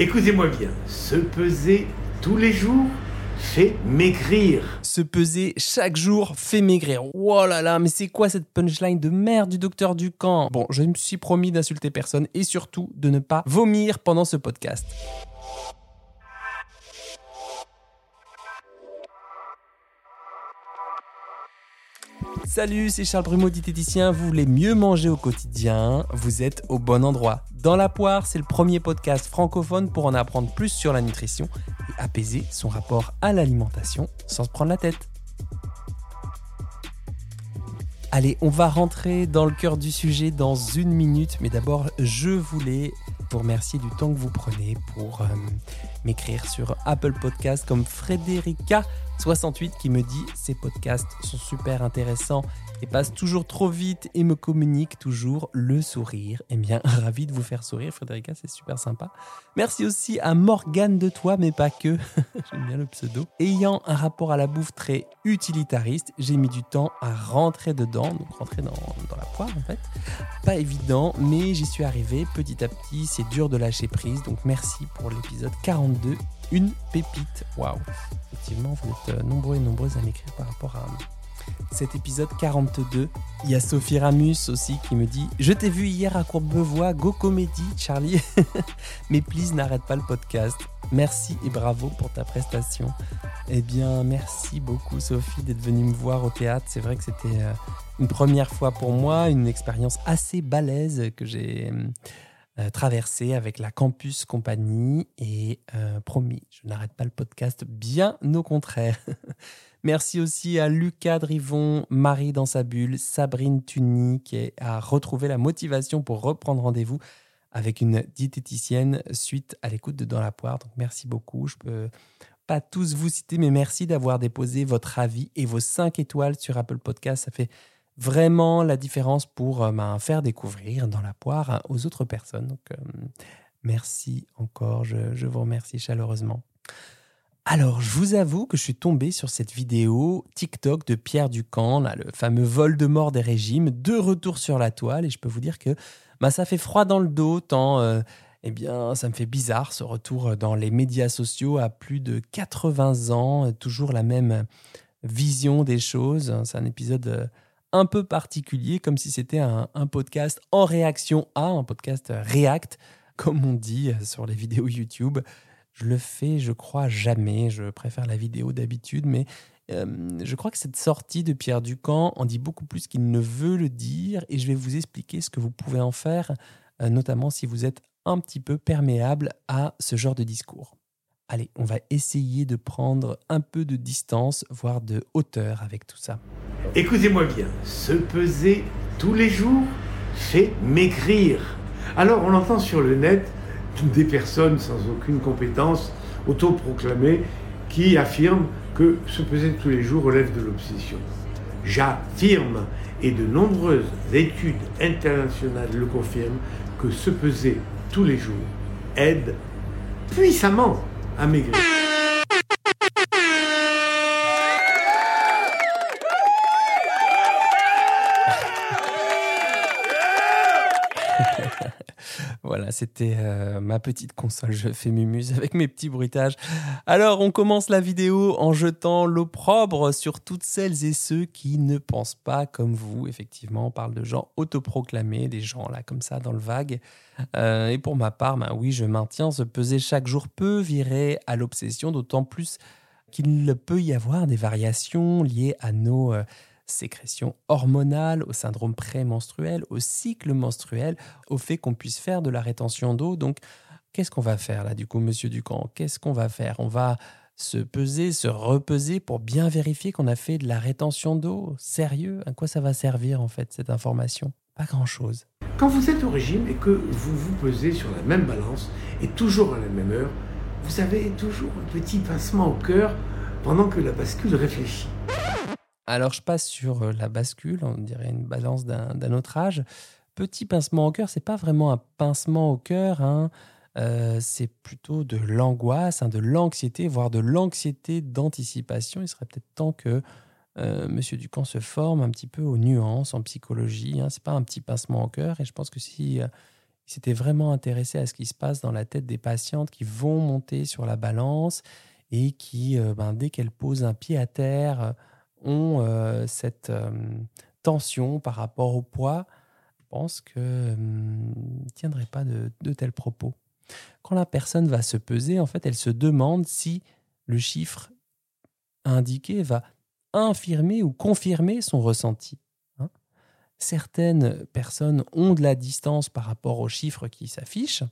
Écoutez-moi bien, se peser tous les jours fait maigrir. Se peser chaque jour fait maigrir. Oh là là, mais c'est quoi cette punchline de merde du docteur Ducamp? Bon, je me suis promis d'insulter personne et surtout de ne pas vomir pendant ce podcast. Salut, c'est Charles Brumeau, diététicien. Vous voulez mieux manger au quotidien? Vous êtes au bon endroit. Dans la poire, c'est le premier podcast francophone pour en apprendre plus sur la nutrition et apaiser son rapport à l'alimentation sans se prendre la tête. Allez, on va rentrer dans le cœur du sujet dans une minute, mais d'abord, je voulais vous remercier du temps que vous prenez pour euh, m'écrire sur Apple Podcast comme Frédérica 68 qui me dit ces podcasts sont super intéressants et passent toujours trop vite et me communiquent toujours le sourire. Eh bien, ravi de vous faire sourire, Frédérica, c'est super sympa. Merci aussi à Morgane de Toi, mais pas que. J'aime bien le pseudo. Ayant un rapport à la bouffe très utilitariste, j'ai mis du temps à rentrer dedans, donc rentrer dans, dans la poire en fait. Pas évident, mais j'y suis arrivé petit à petit. C'est dur de lâcher prise, donc merci pour l'épisode 42 une pépite. Waouh Effectivement, vous êtes euh, nombreux et nombreuses à m'écrire par rapport à cet épisode 42. Il y a Sophie Ramus aussi qui me dit Je t'ai vu hier à Courbevoie, go comédie, Charlie. Mais please, n'arrête pas le podcast. Merci et bravo pour ta prestation. Eh bien, merci beaucoup, Sophie, d'être venue me voir au théâtre. C'est vrai que c'était euh, une première fois pour moi, une expérience assez balèze que j'ai euh, traversée avec la Campus Compagnie et euh, promis, je n'arrête pas le podcast, bien au contraire. Merci aussi à Lucas Drivon, Marie dans sa bulle, Sabrine Tuny qui a retrouvé la motivation pour reprendre rendez-vous avec une diététicienne suite à l'écoute de Dans la poire. Donc merci beaucoup. Je peux pas tous vous citer, mais merci d'avoir déposé votre avis et vos 5 étoiles sur Apple Podcast. Ça fait vraiment la différence pour euh, ben, faire découvrir Dans la poire aux autres personnes. Donc euh, merci encore. je vous remercie chaleureusement. Alors, je vous avoue que je suis tombé sur cette vidéo TikTok de Pierre Ducamp, le fameux vol de mort des régimes, de retour sur la toile, et je peux vous dire que bah, ça fait froid dans le dos, tant euh, eh bien, ça me fait bizarre ce retour dans les médias sociaux à plus de 80 ans, toujours la même vision des choses. C'est un épisode un peu particulier, comme si c'était un, podcast en réaction à, un podcast React, comme on dit sur les vidéos YouTube. Je le fais, je crois, jamais. Je préfère la vidéo d'habitude, mais euh, je crois que cette sortie de Pierre Ducamp en dit beaucoup plus qu'il ne veut le dire, et je vais vous expliquer ce que vous pouvez en faire, euh, notamment si vous êtes un petit peu perméable à ce genre de discours. Allez, on va essayer de prendre un peu de distance, voire de hauteur avec tout ça. Écoutez-moi bien, se peser tous les jours fait maigrir. Alors on entend sur le net des personnes sans aucune compétence autoproclamées qui affirment que se peser tous les jours relève de l'obsession. J'affirme, et de nombreuses études internationales le confirment, que se peser tous les jours aide puissamment à Voilà, c'était euh, ma petite console. Je fais mumuse avec mes petits bruitages. Alors, on commence la vidéo en jetant l'opprobre sur toutes celles et ceux qui ne pensent pas comme vous. Effectivement, on parle de gens autoproclamés, des gens là comme ça dans le vague. Euh, et pour ma part, ben oui, je maintiens se peser chaque jour peut virer à l'obsession, d'autant plus qu'il peut y avoir des variations liées à nos euh, sécrétion hormonale, au syndrome prémenstruel, au cycle menstruel, au fait qu'on puisse faire de la rétention d'eau. Donc, qu'est-ce qu'on va faire là, du coup, monsieur Ducamp? Qu'est-ce qu'on va faire? On va se peser, se repeser pour bien vérifier qu'on a fait de la rétention d'eau? Sérieux? À quoi ça va servir, en fait, cette information? Pas grand-chose. Quand vous êtes au régime et que vous vous pesez sur la même balance et toujours à la même heure, vous avez toujours un petit pincement au cœur pendant que la bascule réfléchit. Alors je passe sur euh, la bascule, on dirait une balance d'un autre âge. Petit pincement au cœur, c'est pas vraiment un pincement au cœur, hein. euh, c'est plutôt de l'angoisse, hein, de l'anxiété, voire de l'anxiété d'anticipation. Il serait peut-être temps que euh, Monsieur Ducamp se forme un petit peu aux nuances en psychologie. Hein. C'est pas un petit pincement au cœur, et je pense que si il s'était vraiment intéressé à ce qui se passe dans la tête des patientes qui vont monter sur la balance et qui, euh, ben, dès qu'elles posent un pied à terre, ont euh, cette euh, tension par rapport au poids. Pense qu'il ne tiendrait pas de, de tels propos. Quand la personne va se peser, en fait, elle se demande si le chiffre indiqué va infirmer ou confirmer son ressenti. Hein. Certaines personnes ont de la distance par rapport aux chiffres qui s'affichent.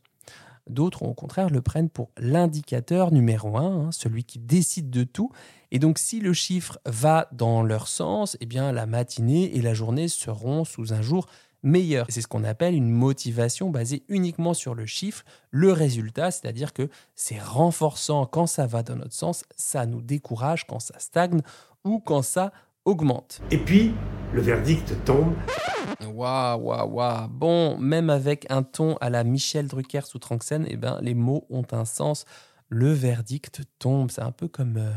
D'autres, au contraire, le prennent pour l'indicateur numéro un, hein, celui qui décide de tout. Et donc, si le chiffre va dans leur sens, eh bien, la matinée et la journée seront sous un jour meilleur. C'est ce qu'on appelle une motivation basée uniquement sur le chiffre, le résultat, c'est-à-dire que c'est renforçant quand ça va dans notre sens, ça nous décourage quand ça stagne ou quand ça augmente. Et puis, le verdict tombe. Waouh, waouh, waouh. Bon, même avec un ton à la Michel Drucker sous Tranxène, eh ben, les mots ont un sens. Le verdict tombe. C'est un peu comme euh,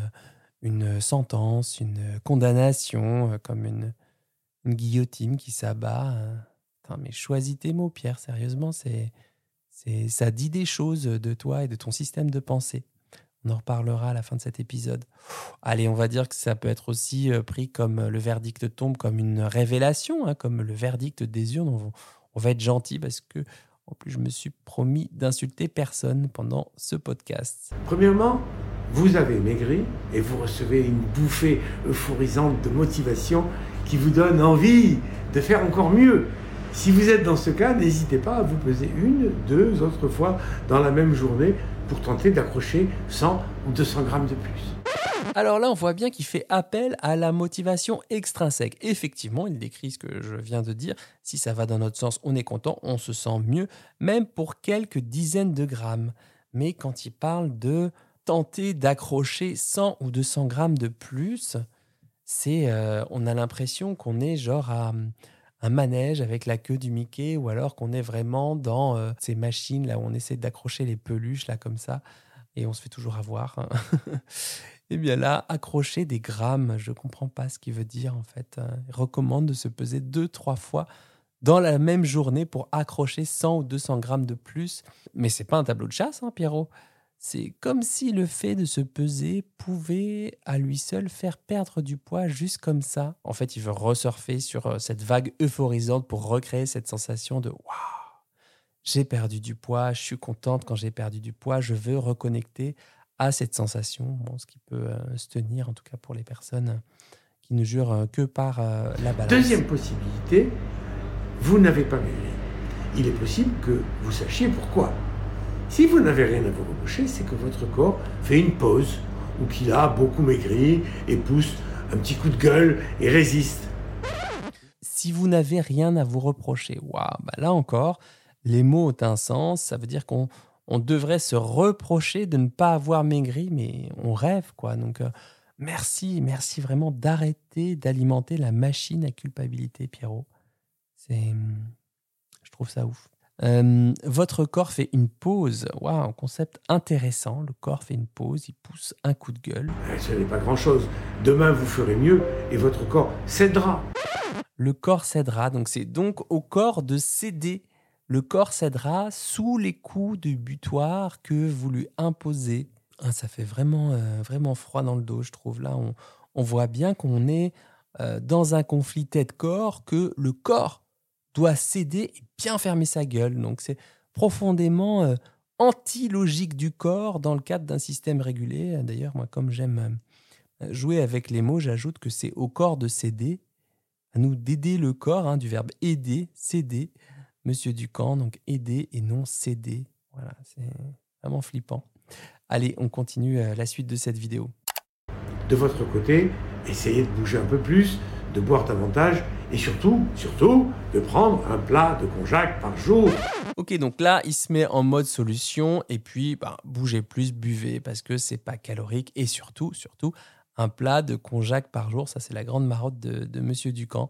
une sentence, une condamnation, euh, comme une, une, guillotine qui s'abat. Hein. mais choisis tes mots, Pierre. Sérieusement, c'est, c'est, ça dit des choses de toi et de ton système de pensée. On en reparlera à la fin de cet épisode. Allez, on va dire que ça peut être aussi euh, pris comme euh, le verdict tombe, comme une révélation, hein, comme le verdict des urnes. On, on va être gentil parce que, en plus, je me suis promis d'insulter personne pendant ce podcast. Premièrement, vous avez maigri et vous recevez une bouffée euphorisante de motivation qui vous donne envie de faire encore mieux. Si vous êtes dans ce cas, n'hésitez pas à vous peser une, deux autres fois dans la même journée pour tenter d'accrocher 100 ou 200 grammes de plus. Alors là, on voit bien qu'il fait appel à la motivation extrinsèque. Effectivement, il décrit ce que je viens de dire. Si ça va dans notre sens, on est content, on se sent mieux, même pour quelques dizaines de grammes. Mais quand il parle de tenter d'accrocher 100 ou 200 grammes de plus, c'est, euh, on a l'impression qu'on est genre à un manège avec la queue du Mickey ou alors qu'on est vraiment dans euh, ces machines là où on essaie d'accrocher les peluches là comme ça et on se fait toujours avoir. eh bien là, accrocher des grammes, je comprends pas ce qu'il veut dire en fait. Hein. Il recommande de se peser deux, trois fois dans la même journée pour accrocher 100 ou 200 grammes de plus. Mais c'est pas un tableau de chasse, hein, Pierrot. C'est comme si le fait de se peser pouvait à lui seul faire perdre du poids juste comme ça. En fait, il veut resurfer sur euh, cette vague euphorisante pour recréer cette sensation de waouh, j'ai perdu du poids, je suis contente quand j'ai perdu du poids, je veux reconnecter à cette sensation, bon, ce qui peut euh, se tenir en tout cas pour les personnes qui ne jurent euh, que par la balance. Deuxième possibilité, vous n'avez pas maigri. Il est possible que vous sachiez pourquoi. Si vous n'avez rien à vous reprocher, c'est que votre corps fait une pause ou qu'il a beaucoup maigri et pousse un petit coup de gueule et résiste. Si vous n'avez rien à vous reprocher, waouh, bah là encore, les mots ont un sens. Ça veut dire qu'on on devrait se reprocher de ne pas avoir maigri, mais on rêve, quoi. Donc, euh, merci, merci vraiment d'arrêter d'alimenter la machine à culpabilité, Pierrot. C'est, je trouve ça ouf. Euh, votre corps fait une pause. Waouh, un concept intéressant. Le corps fait une pause, il pousse un coup de gueule. Eh, ce n'est pas grand-chose. Demain, vous ferez mieux et votre corps cédera. Le corps cédera. Donc, c'est donc au corps de céder. Le corps cédera sous les coups de butoir que vous lui imposez. Ah, ça fait vraiment, euh, vraiment froid dans le dos, je trouve. Là, on, on voit bien qu'on est euh, dans un conflit tête-corps, que le corps doit céder et bien fermer sa gueule. Donc c'est profondément euh, anti-logique du corps dans le cadre d'un système régulé. D'ailleurs, moi, comme j'aime euh, jouer avec les mots, j'ajoute que c'est au corps de céder, à nous d'aider le corps, hein, du verbe aider, céder, Monsieur Ducamp, donc aider et non céder. Voilà, c'est vraiment flippant. Allez, on continue euh, la suite de cette vidéo. De votre côté, essayez de bouger un peu plus, de boire davantage et surtout, surtout, de prendre un plat de konjac par jour. Ok, donc là, il se met en mode solution et puis bah, bougez plus, buvez parce que c'est pas calorique et surtout, surtout, un plat de konjac par jour, ça c'est la grande marotte de, Monsieur Ducamp.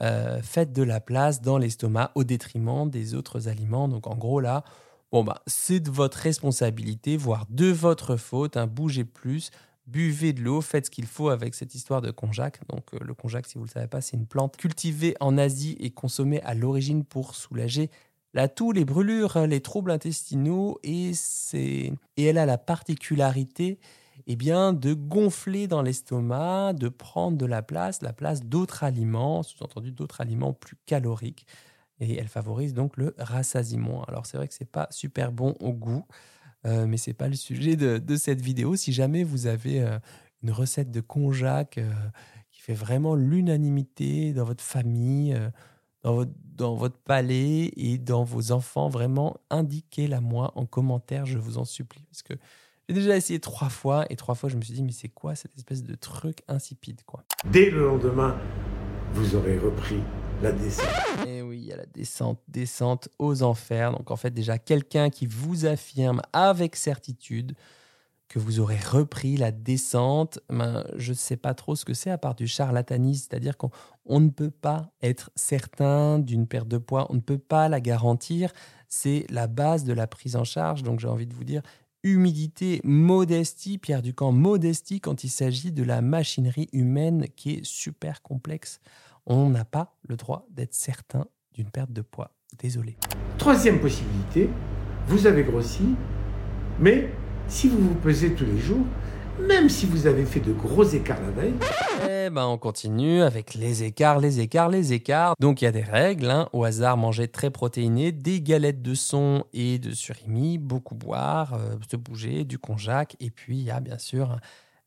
Euh, faites de la place dans l'estomac au détriment des autres aliments. Donc en gros là, bon bah c'est de votre responsabilité, voire de votre faute. Hein, bougez plus, buvez de l'eau, faites ce qu'il faut avec cette histoire de konjac. Donc euh, le konjac, si vous ne le savez pas, c'est une plante cultivée en Asie et consommée à l'origine pour soulager la toux, les brûlures, les troubles intestinaux et, et elle a la particularité eh bien, de gonfler dans l'estomac, de prendre de la place, la place d'autres aliments, sous-entendu d'autres aliments plus caloriques. Et elle favorise donc le rassasiement. Alors c'est vrai que c'est pas super bon au goût, euh, mais c'est pas le sujet de, cette vidéo. Si jamais vous avez euh, une recette de konjac euh, qui fait vraiment l'unanimité dans votre famille, dans votre, dans votre palais et dans vos enfants, vraiment indiquez-la moi en commentaire, je vous en supplie. Parce que j'ai déjà essayé trois fois et trois fois je me suis dit mais c'est quoi cette espèce de truc insipide quoi? Dès le lendemain, vous aurez repris la. Et eh il y a la descente, descente aux enfers. Donc en fait déjà quelqu'un qui vous affirme avec certitude que vous aurez repris la descente, ben, je ne sais pas trop ce que c'est à part du charlatanisme, c'est-à-dire qu'on ne peut pas être certain d'une perte de poids, on ne peut pas la garantir, c'est la base de la prise en charge, donc j'ai envie de vous dire, humilité, modestie, Pierre Ducamp, modestie quand il s'agit de la machinerie humaine qui est super complexe. On n'a pas le droit d'être certain d'une perte de poids. Désolé. Troisième possibilité, vous avez grossi, mais si vous vous pesez tous les jours, même si vous avez fait de gros écarts la veille. Eh ben, on continue avec les écarts, les écarts, les écarts. Donc, il y a des règles. Hein. Au hasard, manger très protéiné, des galettes de son et de surimi, beaucoup boire, euh, se bouger, du konjac. Et puis, il y a bien sûr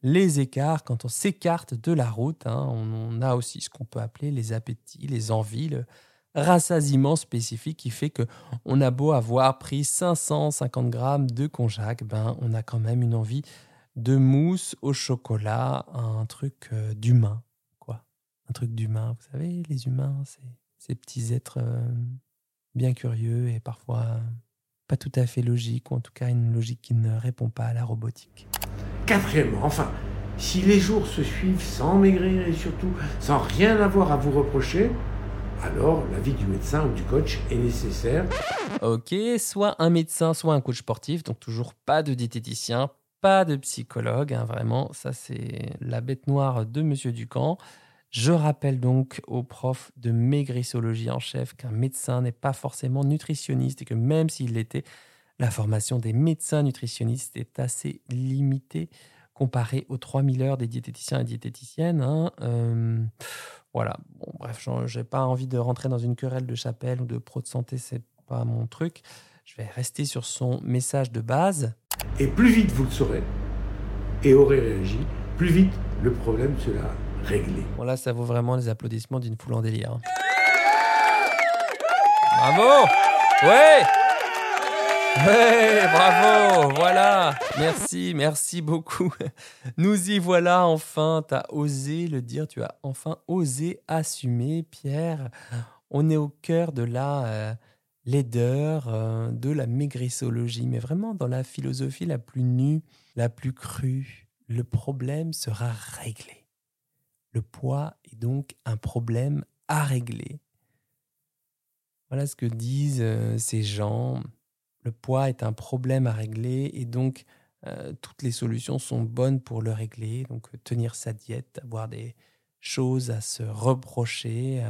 les écarts quand on s'écarte de la route. Hein. On, a aussi ce qu'on peut appeler les appétits, les envies, le rassasiement spécifique qui fait que on a beau avoir pris 550 grammes de konjac, ben, on a quand même une envie de mousse au chocolat, un truc euh, d'humain, quoi. Un truc d'humain. Vous savez, les humains, c'est ces petits êtres euh, bien curieux et parfois pas tout à fait logiques, ou en tout cas une logique qui ne répond pas à la robotique. Quatrièmement, enfin, si les jours se suivent sans maigrir et surtout sans rien avoir à vous reprocher, alors l'avis du médecin ou du coach est nécessaire. Ok, soit un médecin, soit un coach sportif, donc toujours pas de diététicien, pas de psychologue, hein, vraiment, ça c'est la bête noire de Monsieur Ducamp. Je rappelle donc aux profs de maigrissologie en chef qu'un médecin n'est pas forcément nutritionniste et que même s'il l'était, la formation des médecins nutritionnistes est assez limitée comparée aux 3000 heures des diététiciens et diététiciennes. Hein. Euh, voilà, bon, bref, j'ai pas envie de rentrer dans une querelle de chapelle ou de pro de santé, c'est pas mon truc. Je vais rester sur son message de base. Et plus vite vous le saurez et aurez réagi, plus vite le problème sera réglé. Bon là, ça vaut vraiment les applaudissements d'une foule en délire. Hein. Bravo Ouais Ouais, bravo, voilà. Merci, merci beaucoup. Nous y voilà enfin. Tu as osé le dire, tu as enfin osé assumer, Pierre. On est au cœur de la euh, laideur, euh, de la maigrissologie, mais vraiment dans la philosophie la plus nue, la plus crue. Le problème sera réglé. Le poids est donc un problème à régler. Voilà ce que disent euh, ces gens. Le poids est un problème à régler et donc euh, toutes les solutions sont bonnes pour le régler. Donc tenir sa diète, avoir des choses à se reprocher,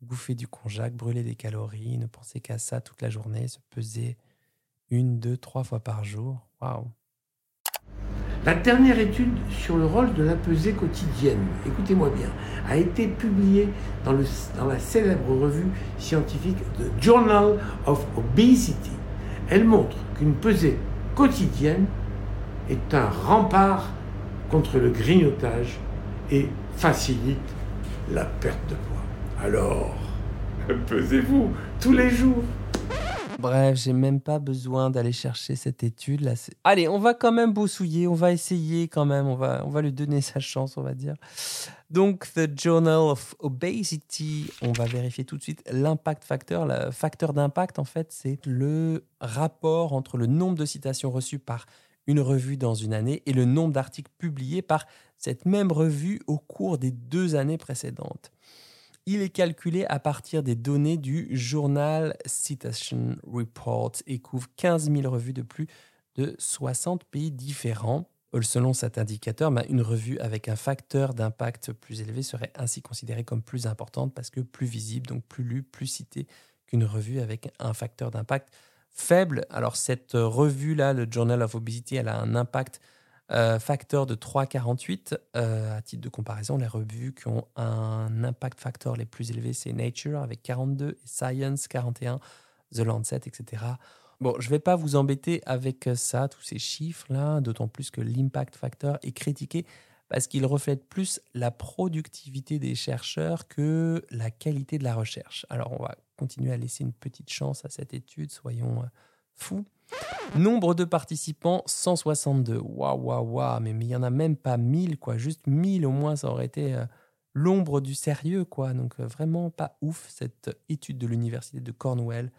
bouffer du konjac, brûler des calories, ne penser qu'à ça toute la journée, se peser une, deux, trois fois par jour. Waouh! La dernière étude sur le rôle de la pesée quotidienne, écoutez-moi bien, a été publiée dans la célèbre revue scientifique The Journal of Obesity. Elle montre qu'une pesée quotidienne est un rempart contre le grignotage et facilite la perte de poids. Alors, pesez-vous tous les jours. Bref, j'ai même pas besoin d'aller chercher cette étude là. Allez, on va quand même boussouiller, on va essayer quand même, on va, on va lui donner sa chance, on va dire. Donc, The Journal of Obesity, on va vérifier tout de suite l'impact facteur. Le facteur d'impact, en fait, c'est le rapport entre le nombre de citations reçues par une revue dans une année et le nombre d'articles publiés par cette même revue au cours des deux années précédentes. Il est calculé à partir des données du Journal Citation Report et couvre 15 000 revues de plus de 60 pays différents. Selon cet indicateur, ben, une revue avec un facteur d'impact plus élevé serait ainsi considérée comme plus importante parce que plus visible, donc plus lue, plus citée qu'une revue avec un facteur d'impact faible. Alors cette revue-là, le Journal of Obesity, elle a un impact euh, facteur de 3,48. Euh, à titre de comparaison, les revues qui ont un impact factor les plus élevés, c'est Nature avec 42, Science 41, The Lancet, etc. Bon, je ne vais pas vous embêter avec ça, tous ces chiffres-là, d'autant plus que l'impact factor est critiqué parce qu'il reflète plus la productivité des chercheurs que la qualité de la recherche. Alors, on va continuer à laisser une petite chance à cette étude, soyons euh, fous. Nombre de participants, 162. Waouh, waouh, waouh, mais il n'y en a même pas 1000, quoi. Juste 1000 au moins, ça aurait été euh, l'ombre du sérieux, quoi. Donc, euh, vraiment pas ouf, cette étude de l'université de Cornwall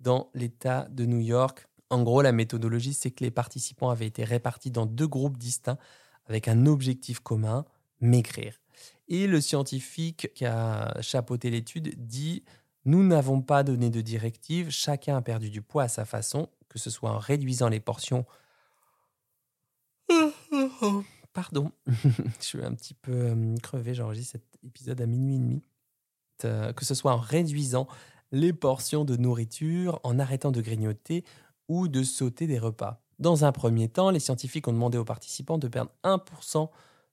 dans l'État de New York. En gros, la méthodologie, c'est que les participants avaient été répartis dans deux groupes distincts avec un objectif commun, maigrir. Et le scientifique qui a chapeauté l'étude dit Nous n'avons pas donné de directive, chacun a perdu du poids à sa façon, que ce soit en réduisant les portions. Pardon, je suis un petit peu euh, crevé, j'enregistre cet épisode à minuit et demi. Euh, que ce soit en réduisant les portions de nourriture, en arrêtant de grignoter ou de sauter des repas. Dans un premier temps, les scientifiques ont demandé aux participants de perdre 1%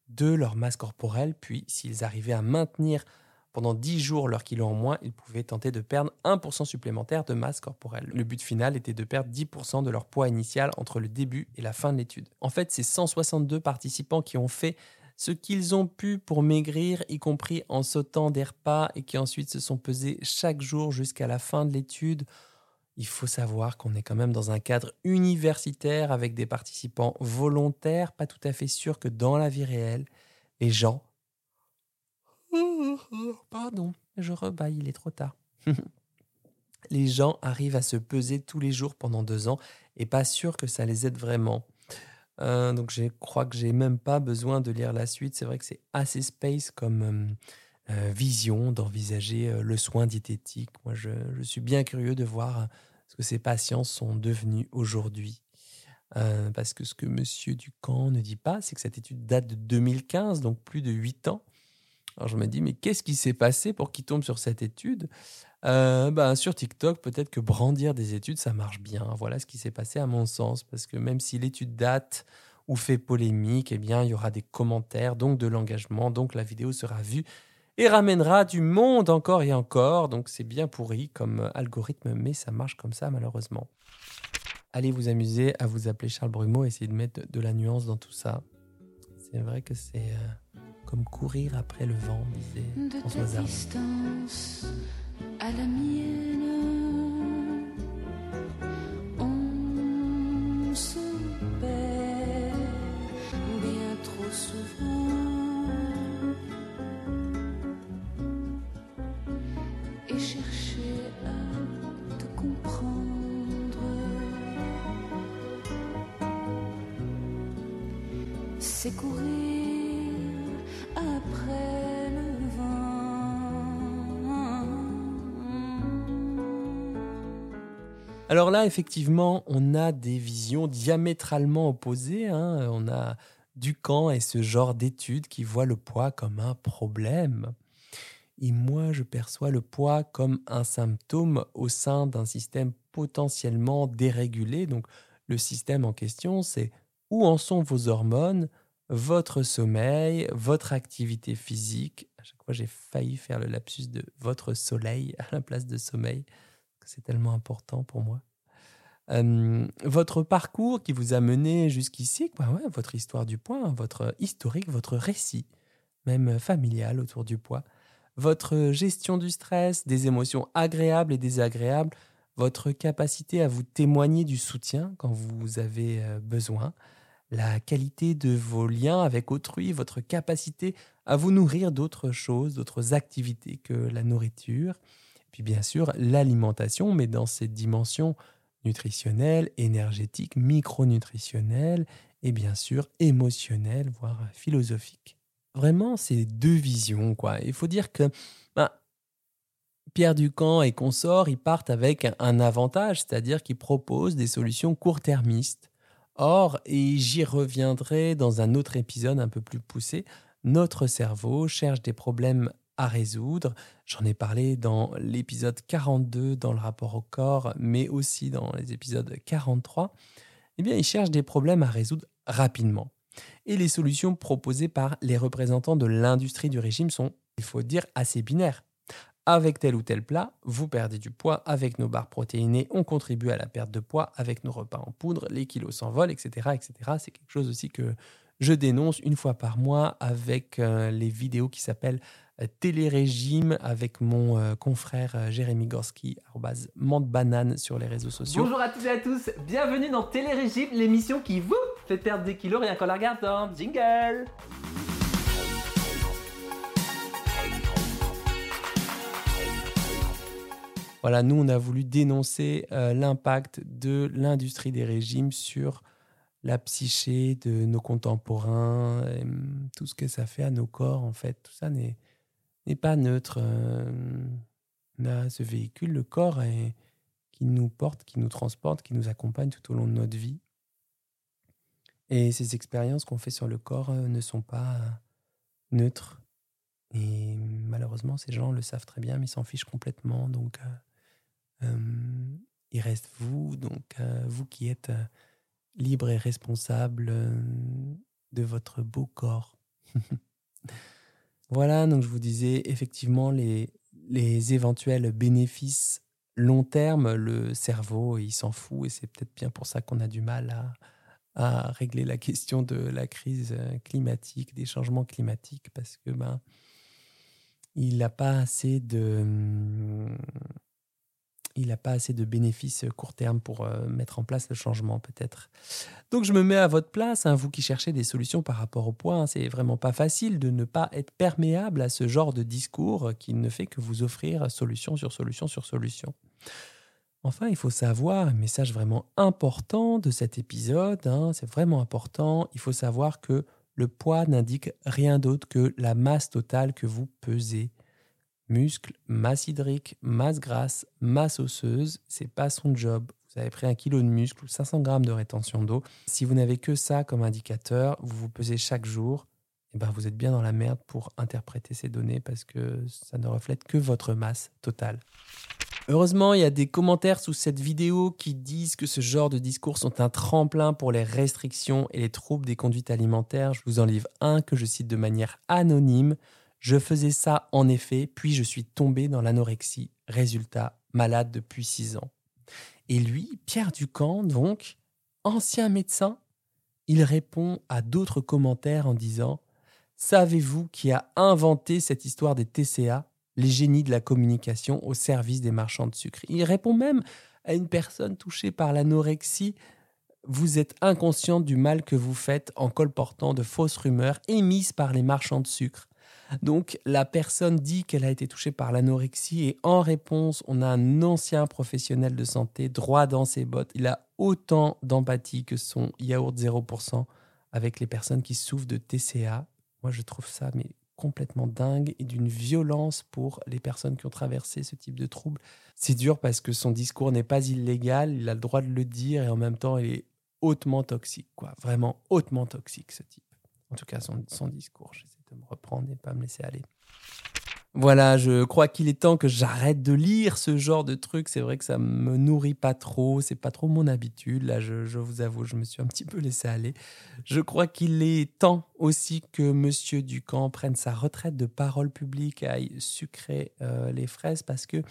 de leur masse corporelle, puis s'ils arrivaient à maintenir pendant 10 jours leur kilo en moins, ils pouvaient tenter de perdre 1% supplémentaire de masse corporelle. Le but final était de perdre 10% de leur poids initial entre le début et la fin de l'étude. En fait, c'est 162 participants qui ont fait ce qu'ils ont pu pour maigrir, y compris en sautant des repas, et qui ensuite se sont pesés chaque jour jusqu'à la fin de l'étude. Il faut savoir qu'on est quand même dans un cadre universitaire avec des participants volontaires, pas tout à fait sûr que dans la vie réelle, les gens... Pardon, je rebaille, il est trop tard. les gens arrivent à se peser tous les jours pendant deux ans et pas sûr que ça les aide vraiment. Euh, donc je crois que j'ai même pas besoin de lire la suite. C'est vrai que c'est assez space comme euh, euh, vision d'envisager le soin diététique. Moi, je, suis bien curieux de voir ce que ces patients sont devenus aujourd'hui. parce que ce que M. Ducamp ne dit pas, c'est que cette étude date de 2015, donc plus de 8 ans. Alors je me dis, mais qu'est-ce qui s'est passé pour qu'il tombe sur cette étude? Bah, Sur TikTok, peut-être que brandir des études, ça marche bien. Voilà ce qui s'est passé à mon sens. Parce que même si l'étude date ou fait polémique, eh bien, il y aura des commentaires, donc de l'engagement, donc la vidéo sera vue et ramènera du monde encore et encore. Donc c'est bien pourri comme algorithme, mais ça marche comme ça malheureusement. Allez vous amuser à vous appeler Charles Brumeau, essayer de mettre de la nuance dans tout ça. C'est vrai que c'est euh, comme courir après le vent, disait François à la mienne. On se perd bien trop souvent et chercher à te comprendre. C'est courir Alors là, effectivement, on a des visions diamétralement opposées. Hein. On a Ducamp et ce genre d'études qui voient le poids comme un problème. Et moi, je perçois le poids comme un symptôme au sein d'un système potentiellement dérégulé. Donc, le système en question, c'est où en sont vos hormones, votre sommeil, votre activité physique. À chaque fois, j'ai failli faire le lapsus de votre soleil à la place de sommeil c'est tellement important pour moi. votre parcours qui vous a mené jusqu'ici, ouais, votre histoire du poids, votre historique, votre récit, même familial autour du poids, votre gestion du stress, des émotions agréables et désagréables, votre capacité à vous témoigner du soutien quand vous avez euh, besoin, la qualité de vos liens avec autrui, votre capacité à vous nourrir d'autres choses, d'autres activités que la nourriture, puis bien sûr, l'alimentation, mais dans ses dimensions nutritionnelles, énergétiques, micronutritionnelles et bien sûr émotionnelles, voire philosophiques. Vraiment, c'est deux visions. quoi. Il faut dire que bah, Pierre Ducamp et consorts, ils partent avec un avantage, c'est-à-dire qu'ils proposent des solutions court-termistes. Or, et j'y reviendrai dans un autre épisode un peu plus poussé, notre cerveau cherche des problèmes à résoudre. J'en ai parlé dans l'épisode 42 dans le rapport au corps, mais aussi dans les épisodes 43. Eh bien, ils cherchent des problèmes à résoudre rapidement. Et les solutions proposées par les représentants de l'industrie du régime sont, il faut dire, assez binaires. Avec tel ou tel plat, vous perdez du poids. Avec nos barres protéinées, on contribue à la perte de poids. Avec nos repas en poudre, les kilos s'envolent, etc. etc. C'est quelque chose aussi que je dénonce une fois par mois avec euh, les vidéos qui s'appellent Télérégime avec mon euh, confrère Jérémy Gorski, mante banane sur les réseaux sociaux. Bonjour à toutes et à tous, bienvenue dans Télérégime, l'émission qui vous fait perdre des kilos rien qu'en la regardant. Jingle Voilà, nous, on a voulu dénoncer l'impact de l'industrie des régimes sur la psyché de nos contemporains, mmh, tout ce que ça fait à nos corps, en fait, tout ça n'est pas neutre. on a ce véhicule, le corps, qui nous porte, qui nous transporte, qui nous accompagne tout au long de notre vie. Et ces expériences qu'on fait sur le corps ne sont pas neutres. Et malheureusement, ces gens le savent très bien, mais ils s'en fichent complètement. Donc, il reste vous, donc vous qui êtes libre et responsable euh, de votre beau corps. voilà, donc je vous disais effectivement les, éventuels bénéfices long terme, le cerveau, il s'en fout et c'est peut-être bien pour ça qu'on a du mal à, à, régler la question de la crise climatique, des changements climatiques, parce que ben, il n'a pas assez de il n'a pas assez de bénéfices court terme pour euh, mettre en place le changement peut-être. Donc je me mets à votre place, hein, vous qui cherchez des solutions par rapport au point, c'est vraiment pas facile de ne pas être perméable à ce genre de discours qui ne fait que vous offrir solution sur solution sur solution. Enfin, il faut savoir, un message vraiment important de cet épisode, hein, c'est vraiment important, il faut savoir que le poids n'indique rien d'autre que la masse totale que vous pesez muscle, masse hydrique, masse grasse, masse osseuse, c'est pas son job. Vous avez pris un kilo de muscle ou 500 grammes de rétention d'eau. Si vous n'avez que ça comme indicateur, vous vous pesez chaque jour, et eh ben vous êtes bien dans la merde pour interpréter ces données parce que ça ne reflète que votre masse totale. Heureusement, il y a des commentaires sous cette vidéo qui disent que ce genre de discours sont un tremplin pour les restrictions et les troubles des conduites alimentaires. Je vous en livre un que je cite de manière anonyme. Je faisais ça en effet, puis je suis tombé dans l'anorexie. Résultat, malade depuis six ans. Et lui, Pierre Ducamp, donc, ancien médecin, il répond à d'autres commentaires en disant Savez-vous qui a inventé cette histoire des TCA, les génies de la communication au service des marchands de sucre? Il répond même à une personne touchée par l'anorexie vous êtes inconscient du mal que vous faites en colportant de fausses rumeurs émises par les marchands de sucre. Donc la personne dit qu'elle a été touchée par l'anorexie et en réponse, on a un ancien professionnel de santé droit dans ses bottes. Il a autant d'empathie que son yaourt 0% avec les personnes qui souffrent de TCA. Moi, je trouve ça mais complètement dingue et d'une violence pour les personnes qui ont traversé ce type de trouble. C'est dur parce que son discours n'est pas illégal, il a le droit de le dire et en même temps, il est hautement toxique, quoi. Vraiment hautement toxique, ce type. En tout cas, son, son discours de me reprendre et pas me laisser aller. Voilà, je crois qu'il est temps que j'arrête de lire ce genre de trucs. C'est vrai que ça me nourrit pas trop, c'est pas trop mon habitude. Là, je, vous avoue, je me suis un petit peu laissé aller. Je crois qu'il est temps aussi que Monsieur Ducamp prenne sa retraite de parole publique aille sucrer euh, les fraises parce que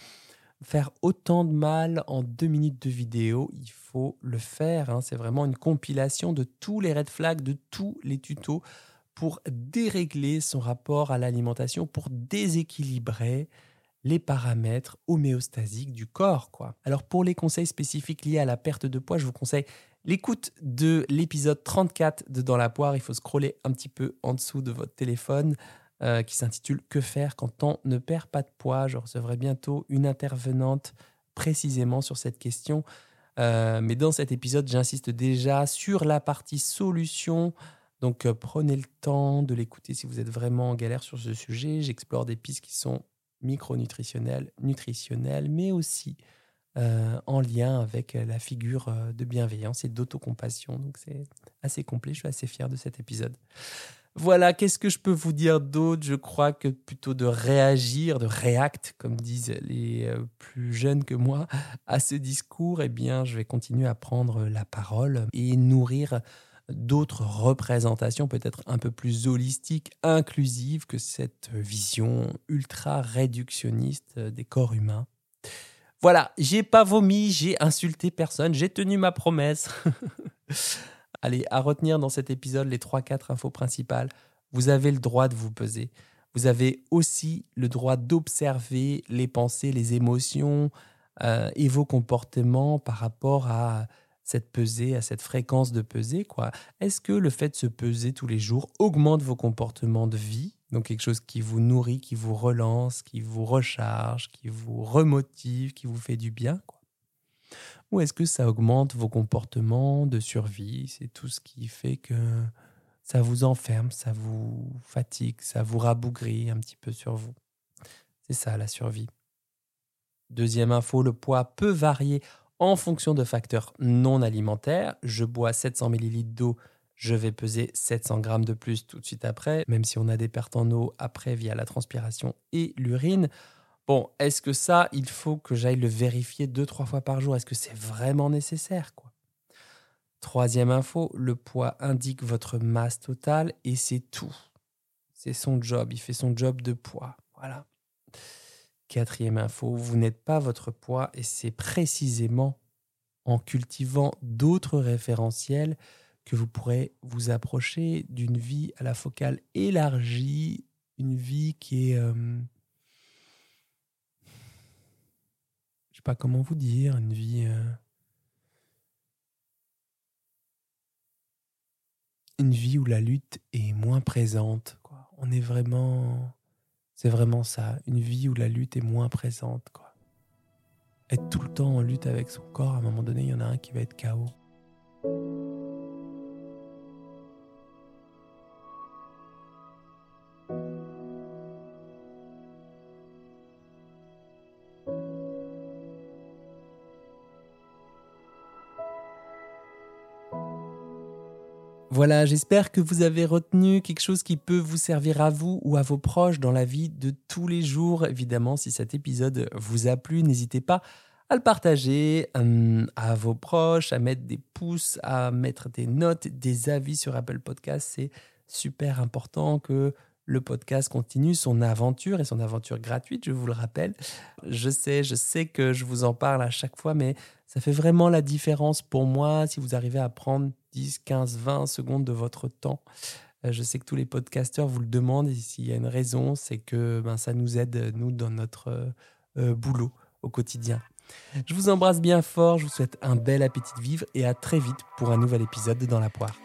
faire autant de mal en deux minutes de vidéo, il faut le faire. Hein. C'est vraiment une compilation de tous les red flags, de tous les tutos pour dérégler son rapport à l'alimentation, pour déséquilibrer les paramètres homéostasiques du corps. Quoi. Alors pour les conseils spécifiques liés à la perte de poids, je vous conseille l'écoute de l'épisode 34 de Dans la poire. Il faut scroller un petit peu en dessous de votre téléphone euh, qui s'intitule Que faire quand on ne perd pas de poids? Je recevrai bientôt une intervenante précisément sur cette question. Euh, mais dans cet épisode, j'insiste déjà sur la partie solution donc euh, prenez le temps de l'écouter si vous êtes vraiment en galère sur ce sujet. J'explore des pistes qui sont micronutritionnelles, nutritionnelles, mais aussi euh, en lien avec la figure euh, de bienveillance et d'autocompassion. Donc c'est assez complet, je suis assez fier de cet épisode. Voilà, qu'est-ce que je peux vous dire d'autre? Je crois que plutôt de réagir, de react, comme disent les euh, plus jeunes que moi, à ce discours, eh bien, je vais continuer à prendre la parole et nourrir d'autres représentations peut-être un peu plus holistiques, inclusives que cette vision ultra réductionniste des corps humains. Voilà, j'ai pas vomi, j'ai insulté personne, j'ai tenu ma promesse. Allez, à retenir dans cet épisode les 3-4 infos principales. Vous avez le droit de vous peser. Vous avez aussi le droit d'observer les pensées, les émotions euh, et vos comportements par rapport à cette pesée, à cette fréquence de pesée. quoi. Est-ce que le fait de se peser tous les jours augmente vos comportements de vie? Donc quelque chose qui vous nourrit, qui vous relance, qui vous recharge, qui vous remotive, qui vous fait du bien quoi. Ou est-ce que ça augmente vos comportements de survie? C'est tout ce qui fait que ça vous enferme, ça vous fatigue, ça vous rabougrit un petit peu sur vous. C'est ça la survie. Deuxième info, le poids peut varier en fonction de facteurs non alimentaires. Je bois 700 ml d'eau, je vais peser 700 grammes de plus tout de suite après, même si on a des pertes en eau après via la transpiration et l'urine. Bon, est-ce que ça, il faut que j'aille le vérifier deux, trois fois par jour? Est-ce que c'est vraiment nécessaire quoi? Troisième info, le poids indique votre masse totale et c'est tout. C'est son job, il fait son job de poids. Voilà. Quatrième info, vous n'êtes pas votre poids et c'est précisément en cultivant d'autres référentiels que vous pourrez vous approcher d'une vie à la focale élargie, une vie qui est... Euh, je sais pas comment vous dire, une vie... Euh, une vie où la lutte est moins présente. On est vraiment c'est vraiment ça, une vie où la lutte est moins présente. Quoi. Être tout le temps en lutte avec son corps, à un moment donné, il y en a un qui va être KO. Voilà, j'espère que vous avez retenu quelque chose qui peut vous servir à vous ou à vos proches dans la vie de tous les jours. Évidemment, si cet épisode vous a plu, n'hésitez pas à le partager hum, à vos proches, à mettre des pouces, à mettre des notes, des avis sur Apple Podcast. C'est super important que le podcast continue son aventure et son aventure gratuite, je vous le rappelle. Je sais, je sais que je vous en parle à chaque fois, mais ça fait vraiment la différence pour moi si vous arrivez à prendre 10, 15, 20 secondes de votre temps. Euh, je sais que tous les podcasteurs vous le demandent et s'il y a une raison, c'est que ben, ça nous aide, nous, dans notre euh, euh, boulot au quotidien. Je vous embrasse bien fort, je vous souhaite un bel appétit de vivre et à très vite pour un nouvel épisode de Dans la poire.